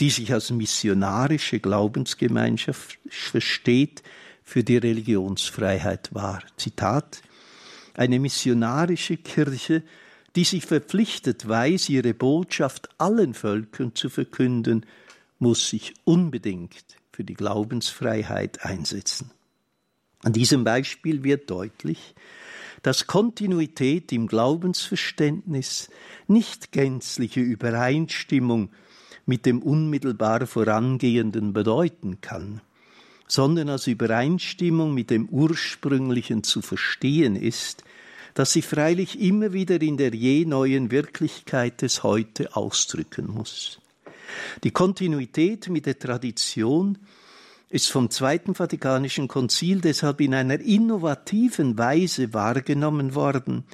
die sich als missionarische Glaubensgemeinschaft versteht, für die Religionsfreiheit wahr. Zitat Eine missionarische Kirche, die sich verpflichtet weiß, ihre Botschaft allen Völkern zu verkünden, muss sich unbedingt für die Glaubensfreiheit einsetzen. An diesem Beispiel wird deutlich, dass Kontinuität im Glaubensverständnis nicht gänzliche Übereinstimmung mit dem unmittelbar vorangehenden bedeuten kann, sondern als Übereinstimmung mit dem Ursprünglichen zu verstehen ist, das sich freilich immer wieder in der je neuen Wirklichkeit des Heute ausdrücken muss. Die Kontinuität mit der Tradition ist vom Zweiten Vatikanischen Konzil deshalb in einer innovativen Weise wahrgenommen worden,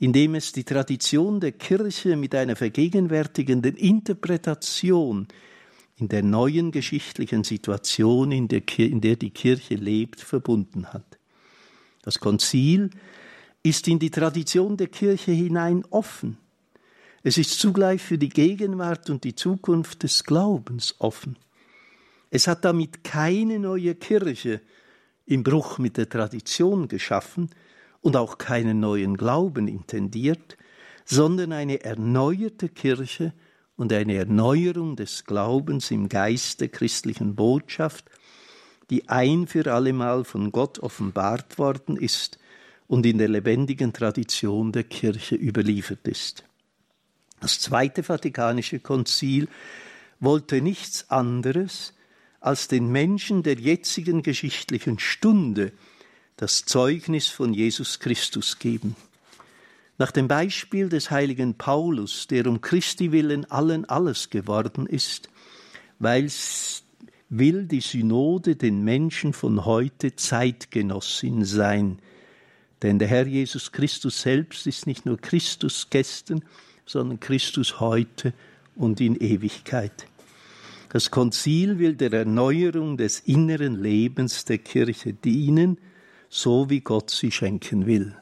indem es die Tradition der Kirche mit einer vergegenwärtigenden Interpretation in der neuen geschichtlichen Situation, in der, in der die Kirche lebt, verbunden hat. Das Konzil ist in die Tradition der Kirche hinein offen. Es ist zugleich für die Gegenwart und die Zukunft des Glaubens offen. Es hat damit keine neue Kirche im Bruch mit der Tradition geschaffen, und auch keinen neuen Glauben intendiert, sondern eine erneuerte Kirche und eine Erneuerung des Glaubens im Geist der christlichen Botschaft, die ein für allemal von Gott offenbart worden ist und in der lebendigen Tradition der Kirche überliefert ist. Das Zweite Vatikanische Konzil wollte nichts anderes als den Menschen der jetzigen geschichtlichen Stunde das Zeugnis von Jesus Christus geben. Nach dem Beispiel des heiligen Paulus, der um Christi willen allen alles geworden ist, weil will die Synode den Menschen von heute Zeitgenossin sein. Denn der Herr Jesus Christus selbst ist nicht nur Christus gestern, sondern Christus heute und in Ewigkeit. Das Konzil will der Erneuerung des inneren Lebens der Kirche dienen, so wie Gott sie schenken will.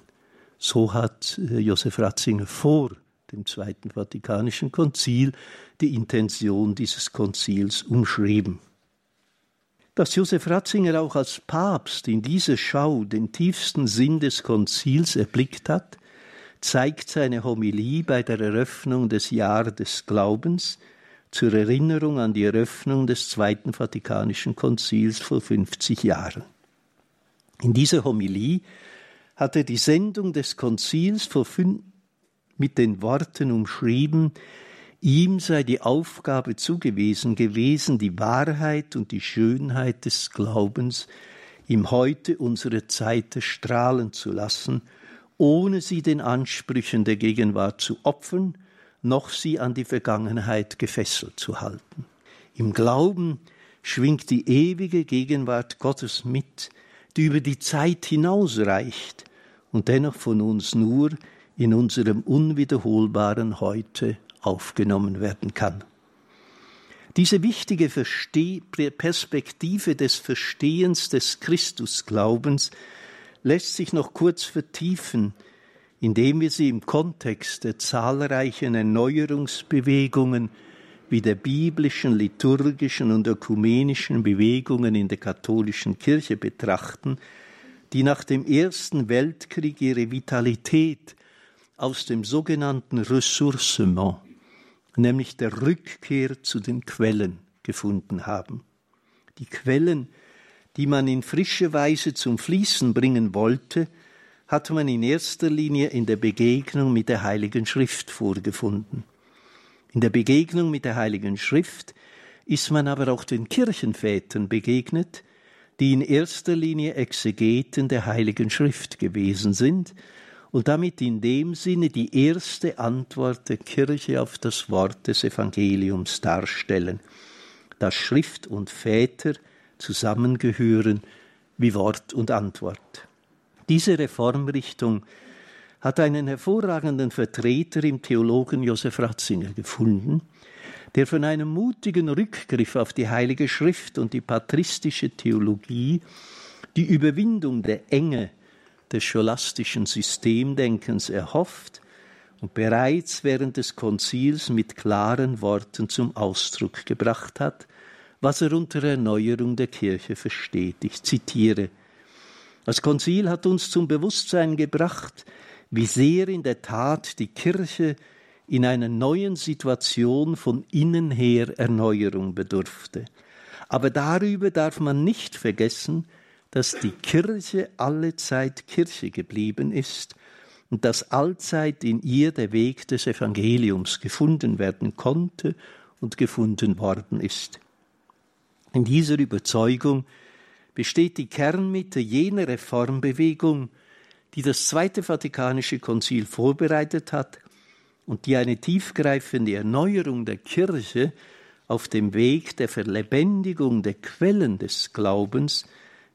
So hat äh, Josef Ratzinger vor dem Zweiten Vatikanischen Konzil die Intention dieses Konzils umschrieben. Dass Josef Ratzinger auch als Papst in dieser Schau den tiefsten Sinn des Konzils erblickt hat, zeigt seine Homilie bei der Eröffnung des Jahr des Glaubens zur Erinnerung an die Eröffnung des Zweiten Vatikanischen Konzils vor 50 Jahren. In dieser Homilie hat er die Sendung des Konzils mit den Worten umschrieben, ihm sei die Aufgabe zugewiesen gewesen, die Wahrheit und die Schönheit des Glaubens im Heute unserer Zeit strahlen zu lassen, ohne sie den Ansprüchen der Gegenwart zu opfern, noch sie an die Vergangenheit gefesselt zu halten. Im Glauben schwingt die ewige Gegenwart Gottes mit, die über die Zeit hinausreicht und dennoch von uns nur in unserem unwiederholbaren Heute aufgenommen werden kann. Diese wichtige Versteh Perspektive des Verstehens des Christusglaubens lässt sich noch kurz vertiefen, indem wir sie im Kontext der zahlreichen Erneuerungsbewegungen wie der biblischen, liturgischen und ökumenischen Bewegungen in der katholischen Kirche betrachten, die nach dem Ersten Weltkrieg ihre Vitalität aus dem sogenannten Ressourcement, nämlich der Rückkehr zu den Quellen, gefunden haben. Die Quellen, die man in frische Weise zum Fließen bringen wollte, hat man in erster Linie in der Begegnung mit der Heiligen Schrift vorgefunden. In der Begegnung mit der Heiligen Schrift ist man aber auch den Kirchenvätern begegnet, die in erster Linie Exegeten der Heiligen Schrift gewesen sind und damit in dem Sinne die erste Antwort der Kirche auf das Wort des Evangeliums darstellen, dass Schrift und Väter zusammengehören wie Wort und Antwort. Diese Reformrichtung hat einen hervorragenden Vertreter im Theologen Josef Ratzinger gefunden, der von einem mutigen Rückgriff auf die Heilige Schrift und die patristische Theologie die Überwindung der Enge des scholastischen Systemdenkens erhofft und bereits während des Konzils mit klaren Worten zum Ausdruck gebracht hat, was er unter Erneuerung der Kirche versteht. Ich zitiere Das Konzil hat uns zum Bewusstsein gebracht, wie sehr in der Tat die Kirche in einer neuen Situation von innen her Erneuerung bedurfte. Aber darüber darf man nicht vergessen, dass die Kirche allezeit Kirche geblieben ist und dass allzeit in ihr der Weg des Evangeliums gefunden werden konnte und gefunden worden ist. In dieser Überzeugung besteht die Kernmitte jener Reformbewegung, die das Zweite Vatikanische Konzil vorbereitet hat und die eine tiefgreifende Erneuerung der Kirche auf dem Weg der Verlebendigung der Quellen des Glaubens,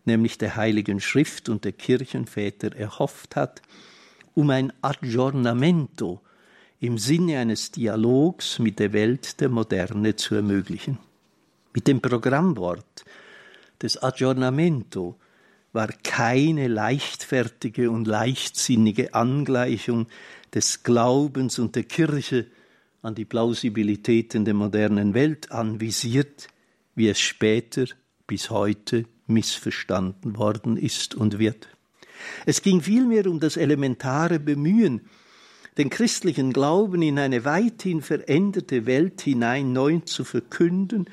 nämlich der Heiligen Schrift und der Kirchenväter, erhofft hat, um ein Aggiornamento im Sinne eines Dialogs mit der Welt der Moderne zu ermöglichen. Mit dem Programmwort des Aggiornamento war keine leichtfertige und leichtsinnige Angleichung des Glaubens und der Kirche an die Plausibilitäten der modernen Welt anvisiert, wie es später bis heute missverstanden worden ist und wird. Es ging vielmehr um das elementare Bemühen, den christlichen Glauben in eine weithin veränderte Welt hinein neu zu verkünden,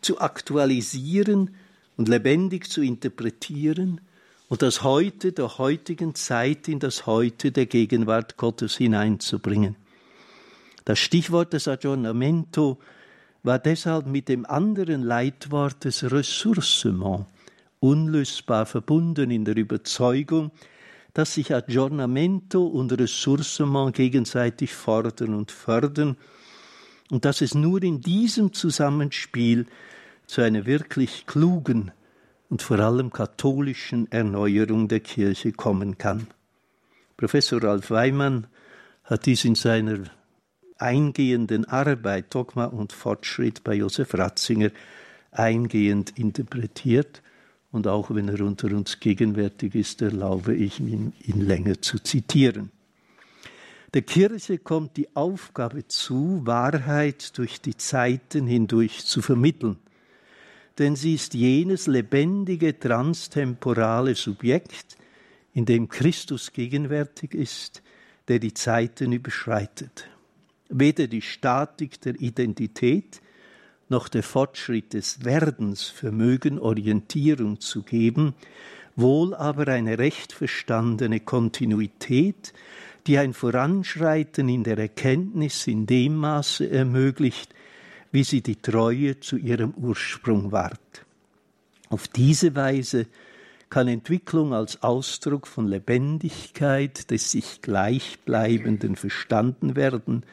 zu aktualisieren und lebendig zu interpretieren und das Heute der heutigen Zeit in das Heute der Gegenwart Gottes hineinzubringen. Das Stichwort des Aggiornamento war deshalb mit dem anderen Leitwort des Ressourcement unlösbar verbunden in der Überzeugung, dass sich Aggiornamento und Ressourcement gegenseitig fordern und fördern und dass es nur in diesem Zusammenspiel zu einer wirklich klugen und vor allem katholischen Erneuerung der Kirche kommen kann. Professor Ralf Weimann hat dies in seiner eingehenden Arbeit Dogma und Fortschritt bei Josef Ratzinger eingehend interpretiert und auch wenn er unter uns gegenwärtig ist, erlaube ich mir, ihn länger zu zitieren. Der Kirche kommt die Aufgabe zu, Wahrheit durch die Zeiten hindurch zu vermitteln. Denn sie ist jenes lebendige, transtemporale Subjekt, in dem Christus gegenwärtig ist, der die Zeiten überschreitet. Weder die Statik der Identität noch der Fortschritt des Werdens vermögen Orientierung zu geben, wohl aber eine recht verstandene Kontinuität, die ein Voranschreiten in der Erkenntnis in dem Maße ermöglicht, wie sie die Treue zu ihrem Ursprung wahrt. Auf diese Weise kann Entwicklung als Ausdruck von Lebendigkeit des sich Gleichbleibenden verstanden werden,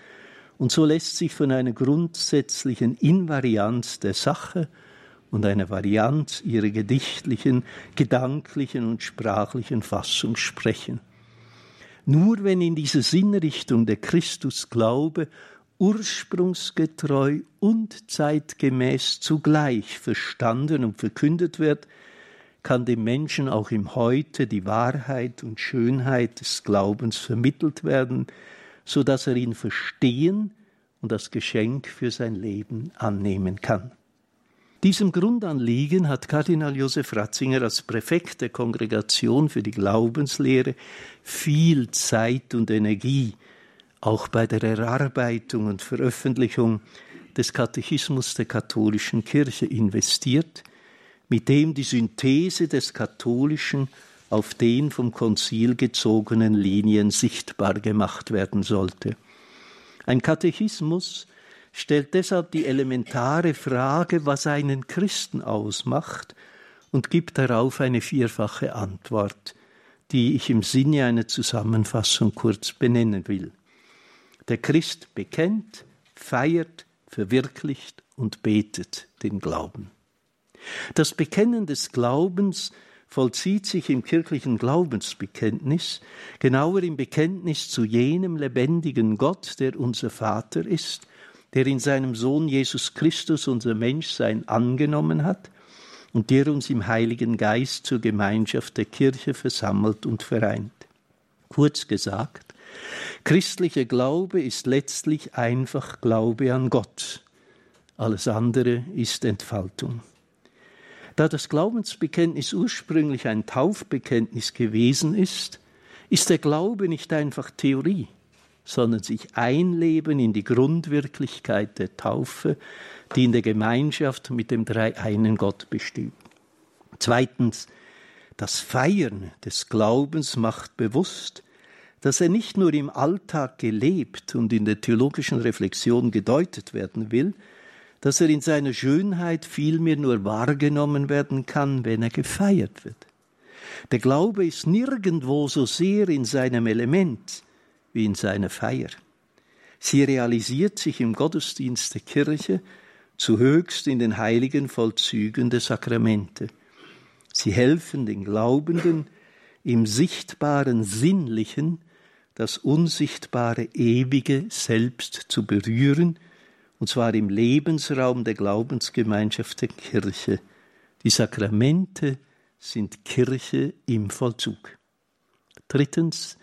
und so lässt sich von einer grundsätzlichen Invarianz der Sache und einer Varianz ihrer gedichtlichen, gedanklichen und sprachlichen Fassung sprechen. Nur wenn in dieser Sinnrichtung der Christusglaube ursprungsgetreu und zeitgemäß zugleich verstanden und verkündet wird, kann dem Menschen auch im Heute die Wahrheit und Schönheit des Glaubens vermittelt werden, so dass er ihn verstehen und das Geschenk für sein Leben annehmen kann. Diesem Grundanliegen hat Kardinal Josef Ratzinger als Präfekt der Kongregation für die Glaubenslehre viel Zeit und Energie auch bei der Erarbeitung und Veröffentlichung des Katechismus der katholischen Kirche investiert, mit dem die Synthese des Katholischen auf den vom Konzil gezogenen Linien sichtbar gemacht werden sollte. Ein Katechismus stellt deshalb die elementare Frage, was einen Christen ausmacht, und gibt darauf eine vierfache Antwort, die ich im Sinne einer Zusammenfassung kurz benennen will. Der Christ bekennt, feiert, verwirklicht und betet den Glauben. Das Bekennen des Glaubens vollzieht sich im kirchlichen Glaubensbekenntnis, genauer im Bekenntnis zu jenem lebendigen Gott, der unser Vater ist, der in seinem Sohn Jesus Christus unser Menschsein angenommen hat und der uns im Heiligen Geist zur Gemeinschaft der Kirche versammelt und vereint. Kurz gesagt, christlicher Glaube ist letztlich einfach Glaube an Gott. Alles andere ist Entfaltung. Da das Glaubensbekenntnis ursprünglich ein Taufbekenntnis gewesen ist, ist der Glaube nicht einfach Theorie, sondern sich einleben in die Grundwirklichkeit der Taufe, die in der Gemeinschaft mit dem dreieinen Gott besteht. Zweitens, das Feiern des Glaubens macht bewusst, dass er nicht nur im Alltag gelebt und in der theologischen Reflexion gedeutet werden will, dass er in seiner Schönheit vielmehr nur wahrgenommen werden kann, wenn er gefeiert wird. Der Glaube ist nirgendwo so sehr in seinem Element wie in seiner Feier. Sie realisiert sich im Gottesdienst der Kirche, zu höchst in den heiligen Vollzügen der Sakramente. Sie helfen den Glaubenden, im sichtbaren Sinnlichen das unsichtbare Ewige selbst zu berühren und zwar im Lebensraum der Glaubensgemeinschaft der Kirche. Die Sakramente sind Kirche im Vollzug. Drittens,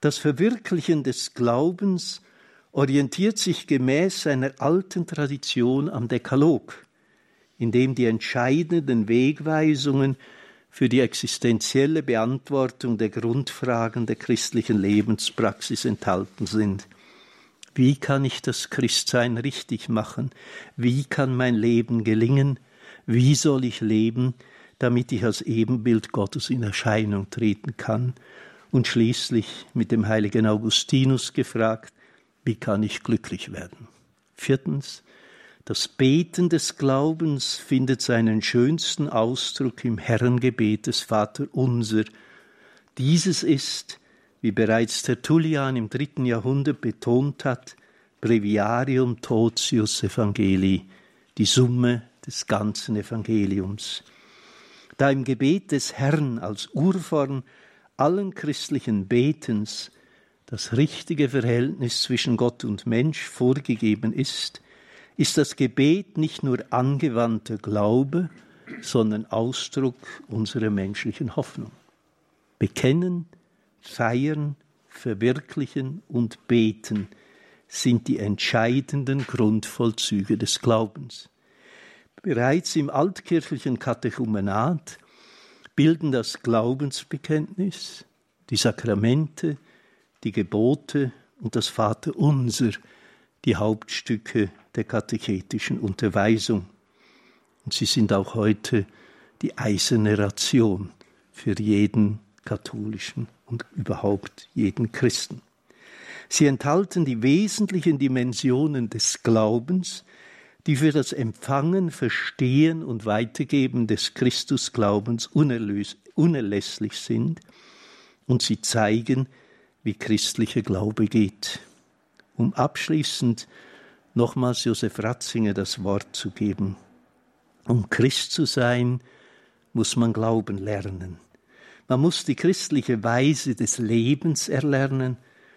das Verwirklichen des Glaubens orientiert sich gemäß einer alten Tradition am Dekalog, in dem die entscheidenden Wegweisungen für die existenzielle Beantwortung der Grundfragen der christlichen Lebenspraxis enthalten sind. Wie kann ich das Christsein richtig machen? Wie kann mein Leben gelingen? Wie soll ich leben, damit ich als Ebenbild Gottes in Erscheinung treten kann? Und schließlich mit dem heiligen Augustinus gefragt, wie kann ich glücklich werden? Viertens, das Beten des Glaubens findet seinen schönsten Ausdruck im Herrengebet des Vater Unser. Dieses ist wie bereits Tertullian im dritten Jahrhundert betont hat, Breviarium totius Evangelii, die Summe des ganzen Evangeliums. Da im Gebet des Herrn als Urform allen christlichen Betens das richtige Verhältnis zwischen Gott und Mensch vorgegeben ist, ist das Gebet nicht nur angewandter Glaube, sondern Ausdruck unserer menschlichen Hoffnung. Bekennen, feiern, verwirklichen und beten sind die entscheidenden Grundvollzüge des Glaubens. Bereits im altkirchlichen Katechumenat bilden das Glaubensbekenntnis, die Sakramente, die Gebote und das Vaterunser die Hauptstücke der katechetischen Unterweisung. Und sie sind auch heute die eiserne Ration für jeden katholischen und überhaupt jeden Christen. Sie enthalten die wesentlichen Dimensionen des Glaubens, die für das Empfangen, Verstehen und Weitergeben des Christusglaubens unerlässlich sind, und sie zeigen, wie christlicher Glaube geht. Um abschließend nochmals Josef Ratzinger das Wort zu geben. Um Christ zu sein, muss man Glauben lernen. Man muss die christliche Weise des Lebens erlernen,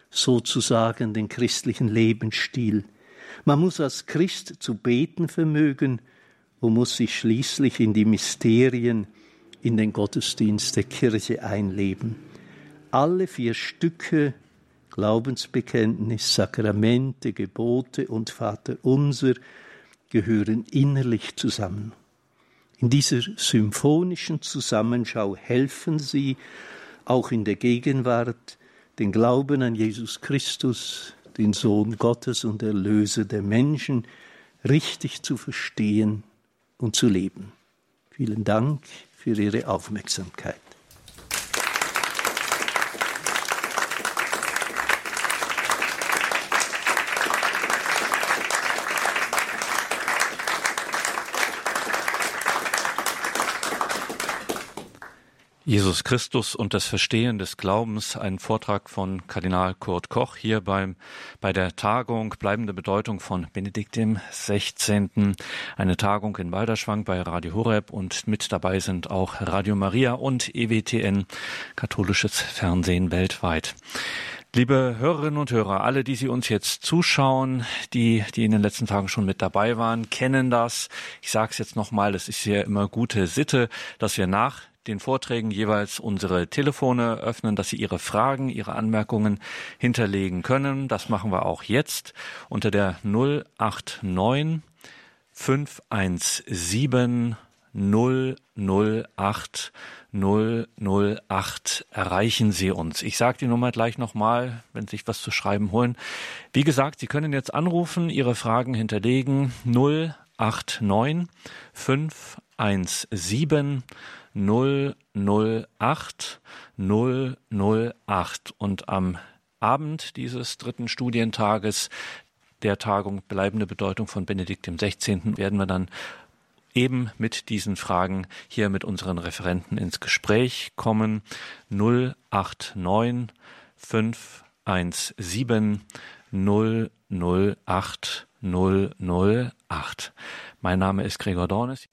sozusagen den christlichen Lebensstil. Man muss als Christ zu beten vermögen und muss sich schließlich in die Mysterien, in den Gottesdienst der Kirche einleben. Alle vier Stücke Glaubensbekenntnis, Sakramente, Gebote und Vaterunser gehören innerlich zusammen. In dieser symphonischen Zusammenschau helfen sie, auch in der Gegenwart, den Glauben an Jesus Christus, den Sohn Gottes und Erlöser der Menschen, richtig zu verstehen und zu leben. Vielen Dank für Ihre Aufmerksamkeit. Jesus Christus und das Verstehen des Glaubens, ein Vortrag von Kardinal Kurt Koch hier beim, bei der Tagung Bleibende Bedeutung von Benedikt dem 16. Eine Tagung in Walderschwang bei Radio Horeb und mit dabei sind auch Radio Maria und EWTN, katholisches Fernsehen weltweit. Liebe Hörerinnen und Hörer, alle, die Sie uns jetzt zuschauen, die, die in den letzten Tagen schon mit dabei waren, kennen das. Ich sage es jetzt nochmal, es ist ja immer gute Sitte, dass wir nach den Vorträgen jeweils unsere Telefone öffnen, dass Sie Ihre Fragen, Ihre Anmerkungen hinterlegen können. Das machen wir auch jetzt unter der 089 517 008 008 erreichen Sie uns. Ich sage die Nummer gleich nochmal, wenn Sie sich was zu schreiben holen. Wie gesagt, Sie können jetzt anrufen, Ihre Fragen hinterlegen 089 517 008 008 und am Abend dieses dritten Studientages der Tagung Bleibende Bedeutung von Benedikt XVI. werden wir dann eben mit diesen Fragen hier mit unseren Referenten ins Gespräch kommen. 089 517 008 008. Mein Name ist Gregor Dornes.